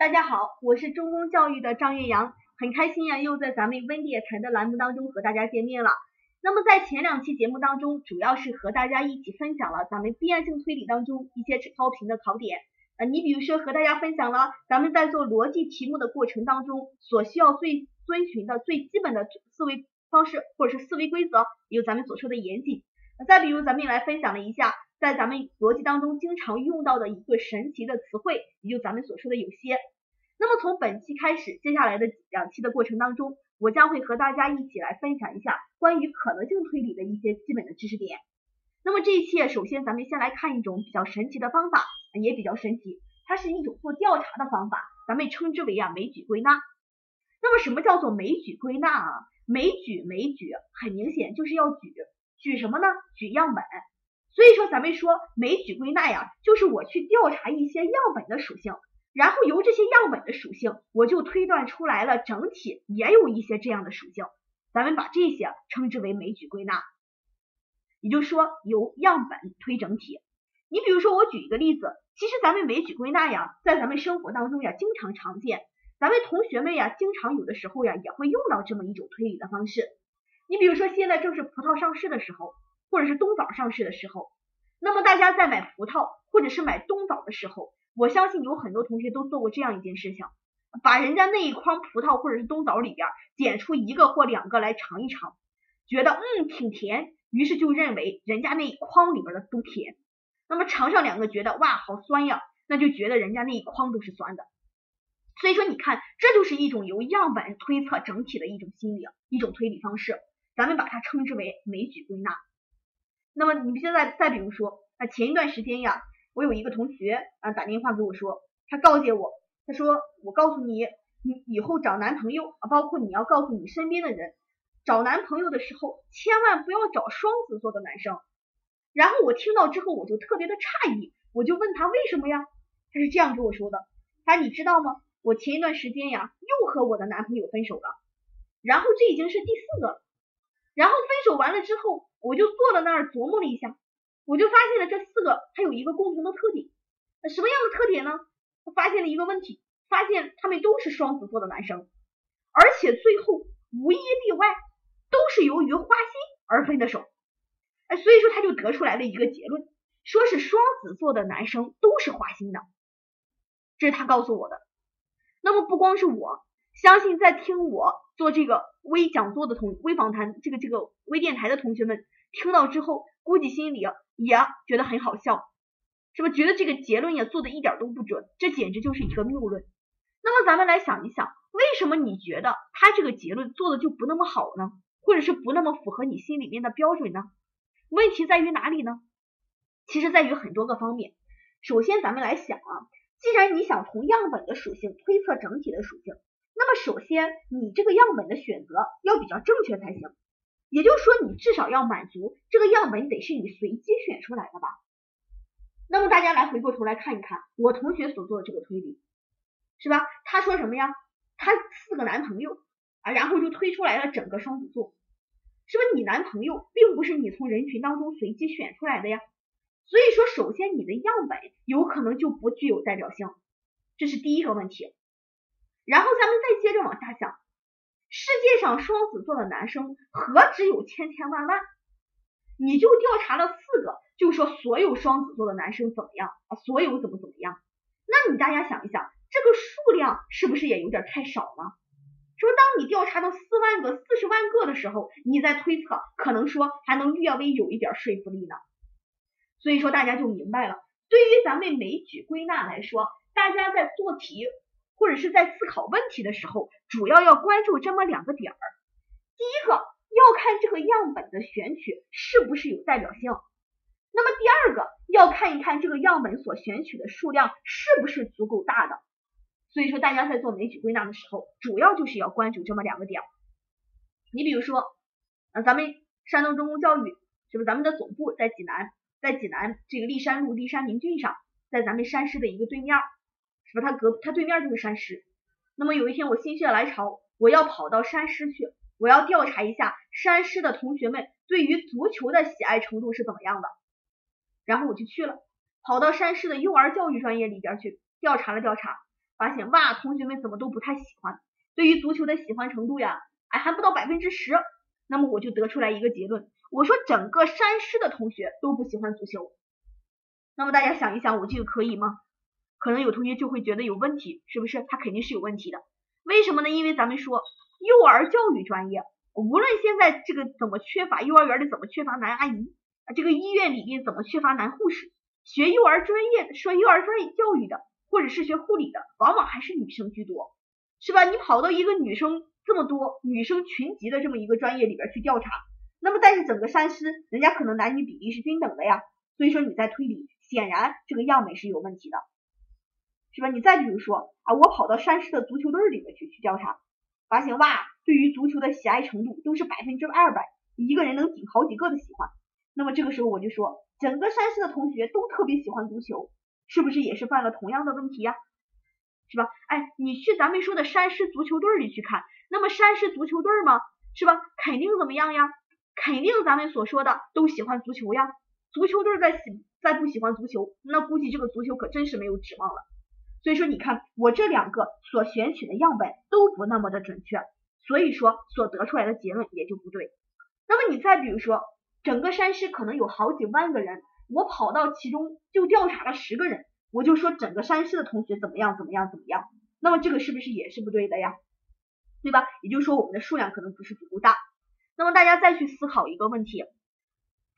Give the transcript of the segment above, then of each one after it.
大家好，我是中公教育的张月阳，很开心呀，又在咱们温点谈的栏目当中和大家见面了。那么在前两期节目当中，主要是和大家一起分享了咱们必然性推理当中一些高频的考点。呃，你比如说和大家分享了咱们在做逻辑题目的过程当中所需要最遵循的最基本的思维方式或者是思维规则，有咱们所说的严谨。再比如咱们也来分享了一下。在咱们逻辑当中经常用到的一个神奇的词汇，也就咱们所说的有些。那么从本期开始，接下来的两期的过程当中，我将会和大家一起来分享一下关于可能性推理的一些基本的知识点。那么这一期，首先咱们先来看一种比较神奇的方法，也比较神奇，它是一种做调查的方法，咱们称之为啊枚举归纳。那么什么叫做枚举归纳啊？枚举枚举，很明显就是要举，举什么呢？举样本。所以说，咱们说枚举归纳呀，就是我去调查一些样本的属性，然后由这些样本的属性，我就推断出来了整体也有一些这样的属性，咱们把这些称之为枚举归纳。也就是说，由样本推整体。你比如说，我举一个例子，其实咱们枚举归纳呀，在咱们生活当中呀，经常常见，咱们同学们呀，经常有的时候呀，也会用到这么一种推理的方式。你比如说，现在正是葡萄上市的时候。或者是冬枣上市的时候，那么大家在买葡萄或者是买冬枣的时候，我相信有很多同学都做过这样一件事情，把人家那一筐葡萄或者是冬枣里边捡出一个或两个来尝一尝，觉得嗯挺甜，于是就认为人家那一筐里边的都甜。那么尝上两个觉得哇好酸呀，那就觉得人家那一筐都是酸的。所以说你看，这就是一种由样本推测整体的一种心理，一种推理方式，咱们把它称之为枚举归纳。那么你现在再比如说啊，前一段时间呀，我有一个同学啊打电话给我说，他告诫我，他说我告诉你，你以后找男朋友啊，包括你要告诉你身边的人，找男朋友的时候千万不要找双子座的男生。然后我听到之后我就特别的诧异，我就问他为什么呀？他是这样跟我说的，他说你知道吗？我前一段时间呀又和我的男朋友分手了，然后这已经是第四个了，然后分手完了之后。我就坐在那儿琢磨了一下，我就发现了这四个它有一个共同的特点，什么样的特点呢？我发现了一个问题，发现他们都是双子座的男生，而且最后无一例外都是由于花心而分的手，哎，所以说他就得出来了一个结论，说是双子座的男生都是花心的，这是他告诉我的。那么不光是我。相信在听我做这个微讲座的同微访谈这个这个微电台的同学们听到之后，估计心里也觉得很好笑，是不是觉得这个结论也做的一点都不准？这简直就是一个谬论。那么咱们来想一想，为什么你觉得他这个结论做的就不那么好呢？或者是不那么符合你心里面的标准呢？问题在于哪里呢？其实在于很多个方面。首先咱们来想啊，既然你想从样本的属性推测整体的属性。那么首先，你这个样本的选择要比较正确才行，也就是说，你至少要满足这个样本得是你随机选出来的吧？那么大家来回过头来看一看我同学所做的这个推理，是吧？他说什么呀？他四个男朋友啊，然后就推出来了整个双子座，是不是？你男朋友并不是你从人群当中随机选出来的呀，所以说，首先你的样本有可能就不具有代表性，这是第一个问题。然后咱们再接着往下想，世界上双子座的男生何止有千千万万？你就调查了四个，就说所有双子座的男生怎么样啊？所有怎么怎么样？那你大家想一想，这个数量是不是也有点太少了？说当你调查到四万个、四十万个的时候，你再推测，可能说还能略微有一点说服力呢。所以说大家就明白了，对于咱们枚举归纳来说，大家在做题。或者是在思考问题的时候，主要要关注这么两个点儿。第一个要看这个样本的选取是不是有代表性，那么第二个要看一看这个样本所选取的数量是不是足够大的。所以说，大家在做枚举归纳的时候，主要就是要关注这么两个点。你比如说，呃，咱们山东中公教育是不是咱们的总部在济南，在济南这个历山路历山明郡上，在咱们山师的一个对面。是吧？他隔他对面就是山师。那么有一天我心血来潮，我要跑到山师去，我要调查一下山师的同学们对于足球的喜爱程度是怎么样的。然后我就去了，跑到山师的幼儿教育专业里边去调查了调查。发现哇，同学们怎么都不太喜欢，对于足球的喜欢程度呀，哎还不到百分之十。那么我就得出来一个结论，我说整个山师的同学都不喜欢足球。那么大家想一想，我这个可以吗？可能有同学就会觉得有问题，是不是？他肯定是有问题的。为什么呢？因为咱们说幼儿教育专业，无论现在这个怎么缺乏幼儿园里怎么缺乏男阿姨啊，这个医院里面怎么缺乏男护士，学幼儿专业说幼儿专业教育的，或者是学护理的，往往还是女生居多，是吧？你跑到一个女生这么多女生群集的这么一个专业里边去调查，那么但是整个山师人家可能男女比例是均等的呀，所以说你在推理，显然这个样本是有问题的。是吧？你再比如说啊，我跑到山师的足球队里面去去调查，发现哇，对于足球的喜爱程度都是百分之二百，一个人能顶好几个的喜欢。那么这个时候我就说，整个山师的同学都特别喜欢足球，是不是也是犯了同样的问题呀？是吧？哎，你去咱们说的山师足球队里去看，那么山师足球队吗？是吧？肯定怎么样呀？肯定咱们所说的都喜欢足球呀。足球队再喜再不喜欢足球，那估计这个足球可真是没有指望了。所以说，你看我这两个所选取的样本都不那么的准确，所以说所得出来的结论也就不对。那么你再比如说，整个山师可能有好几万个人，我跑到其中就调查了十个人，我就说整个山师的同学怎么样怎么样怎么样，那么这个是不是也是不对的呀？对吧？也就是说我们的数量可能不是足够大。那么大家再去思考一个问题。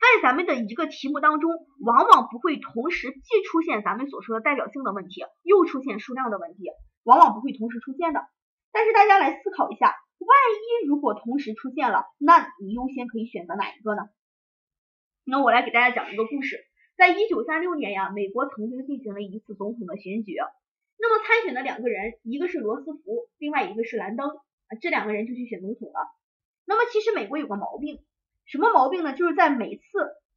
在咱们的一个题目当中，往往不会同时既出现咱们所说的代表性的问题，又出现数量的问题，往往不会同时出现的。但是大家来思考一下，万一如果同时出现了，那你优先可以选择哪一个呢？那我来给大家讲一个故事，在一九三六年呀，美国曾经进行了一次总统的选举，那么参选的两个人，一个是罗斯福，另外一个是兰登，这两个人就去选总统了。那么其实美国有个毛病。什么毛病呢？就是在每次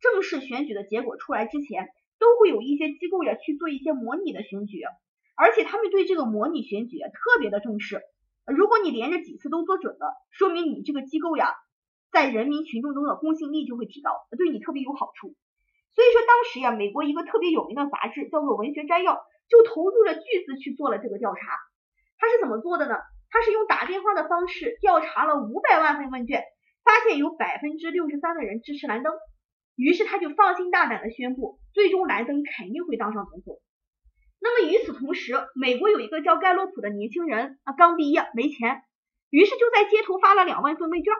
正式选举的结果出来之前，都会有一些机构呀去做一些模拟的选举，而且他们对这个模拟选举特别的重视。如果你连着几次都做准了，说明你这个机构呀在人民群众中的公信力就会提高，对你特别有好处。所以说当时呀，美国一个特别有名的杂志叫做《文学摘要》，就投入了巨资去做了这个调查。他是怎么做的呢？他是用打电话的方式调查了五百万份问卷。发现有百分之六十三的人支持兰登，于是他就放心大胆的宣布，最终兰登肯定会当上总统。那么与此同时，美国有一个叫盖洛普的年轻人啊，刚毕业没钱，于是就在街头发了两万份问卷。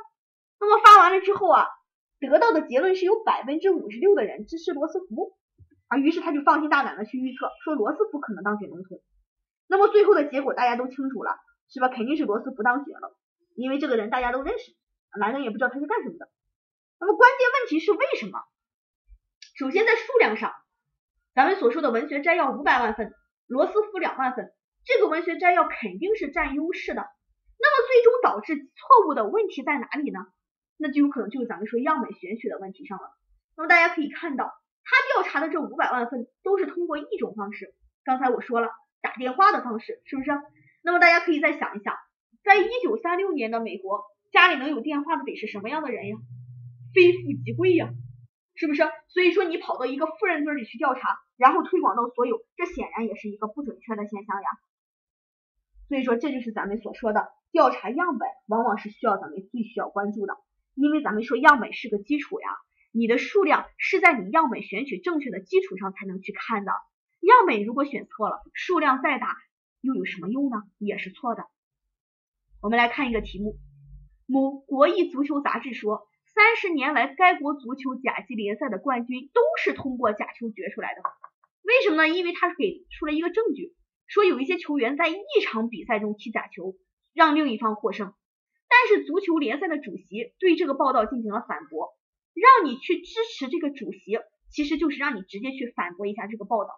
那么发完了之后啊，得到的结论是有百分之五十六的人支持罗斯福啊，于是他就放心大胆的去预测，说罗斯福可能当选总统。那么最后的结果大家都清楚了，是吧？肯定是罗斯福当选了，因为这个人大家都认识。男人也不知道他是干什么的。那么关键问题是为什么？首先在数量上，咱们所说的文学摘要五百万份，罗斯福两万份，这个文学摘要肯定是占优势的。那么最终导致错误的问题在哪里呢？那就有可能就是咱们说样本选取的问题上了。那么大家可以看到，他调查的这五百万份都是通过一种方式，刚才我说了打电话的方式，是不是？那么大家可以再想一想，在一九三六年的美国。家里能有电话的得是什么样的人呀？非富即贵呀，是不是？所以说你跑到一个富人堆里去调查，然后推广到所有，这显然也是一个不准确的现象呀。所以说这就是咱们所说的调查样本，往往是需要咱们最需要关注的，因为咱们说样本是个基础呀，你的数量是在你样本选取正确的基础上才能去看的。样本如果选错了，数量再大又有什么用呢？也是错的。我们来看一个题目。某国际足球杂志说，三十年来，该国足球甲级联赛的冠军都是通过假球决出来的。为什么呢？因为他给出了一个证据，说有一些球员在一场比赛中踢假球，让另一方获胜。但是足球联赛的主席对这个报道进行了反驳，让你去支持这个主席，其实就是让你直接去反驳一下这个报道。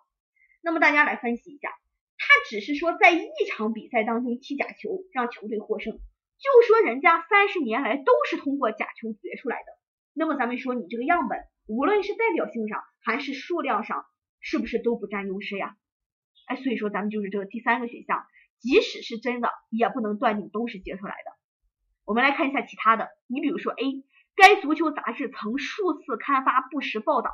那么大家来分析一下，他只是说在一场比赛当中踢假球，让球队获胜。就说人家三十年来都是通过假球决出来的，那么咱们说你这个样本，无论是代表性上还是数量上，是不是都不占优势呀？哎，所以说咱们就是这个第三个选项，即使是真的，也不能断定都是决出来的。我们来看一下其他的，你比如说 A，该足球杂志曾数次刊发不实报道，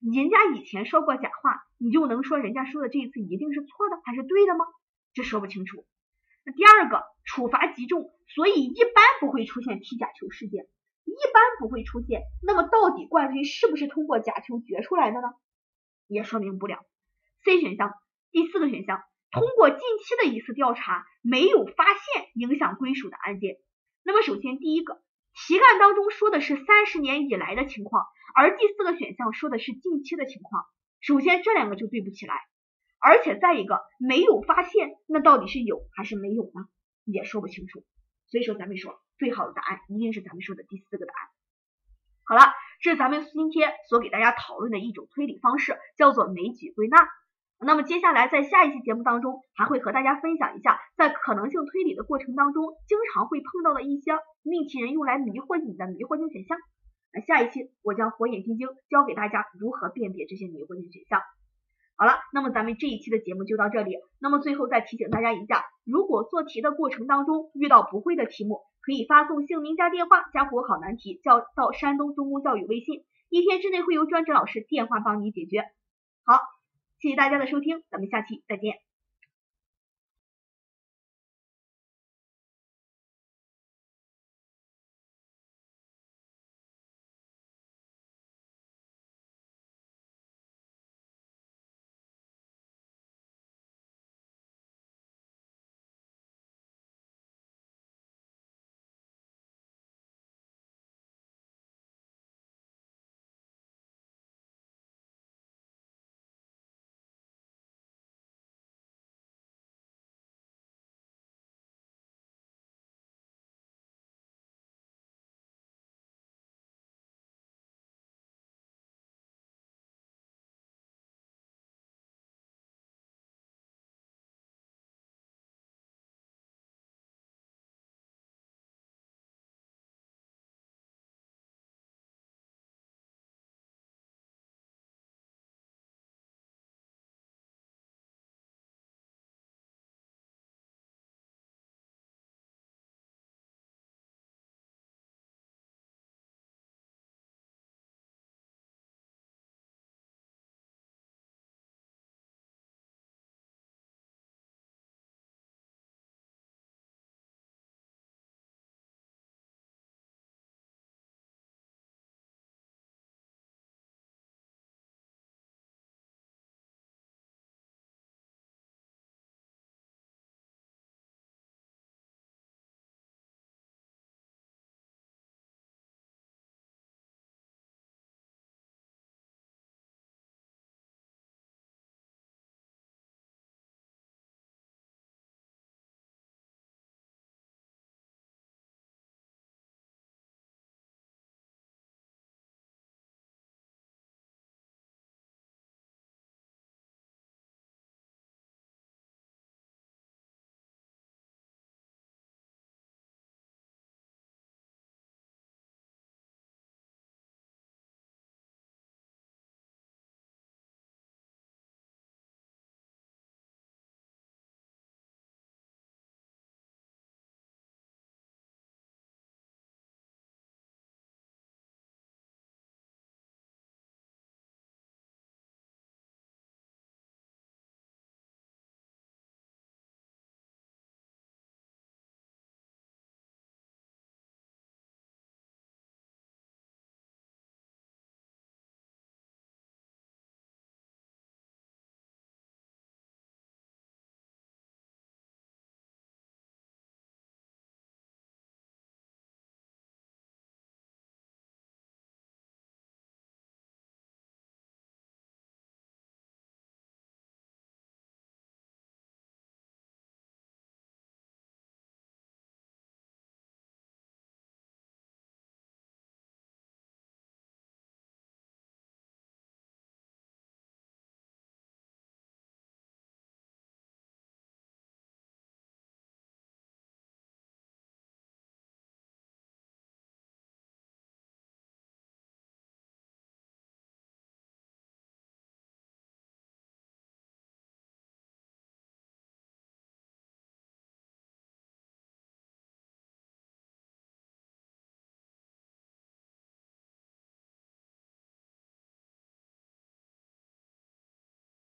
人家以前说过假话，你就能说人家说的这一次一定是错的还是对的吗？这说不清楚。那第二个，处罚极重，所以一般不会出现踢假球事件，一般不会出现。那么到底冠军是不是通过假球决出来的呢？也说明不了。C 选项，第四个选项，通过近期的一次调查，没有发现影响归属的案件。那么首先第一个，题干当中说的是三十年以来的情况，而第四个选项说的是近期的情况。首先这两个就对不起来。而且再一个没有发现，那到底是有还是没有呢？也说不清楚。所以说咱们说最好的答案一定是咱们说的第四个答案。好了，这是咱们今天所给大家讨论的一种推理方式，叫做枚举归纳。那么接下来在下一期节目当中，还会和大家分享一下，在可能性推理的过程当中，经常会碰到的一些命题人用来迷惑你的迷惑性选项。那下一期我将火眼金睛教给大家如何辨别这些迷惑性选项。好了，那么咱们这一期的节目就到这里。那么最后再提醒大家一下，如果做题的过程当中遇到不会的题目，可以发送姓名加电话加国考难题叫到山东中公教育微信，一天之内会由专职老师电话帮你解决。好，谢谢大家的收听，咱们下期再见。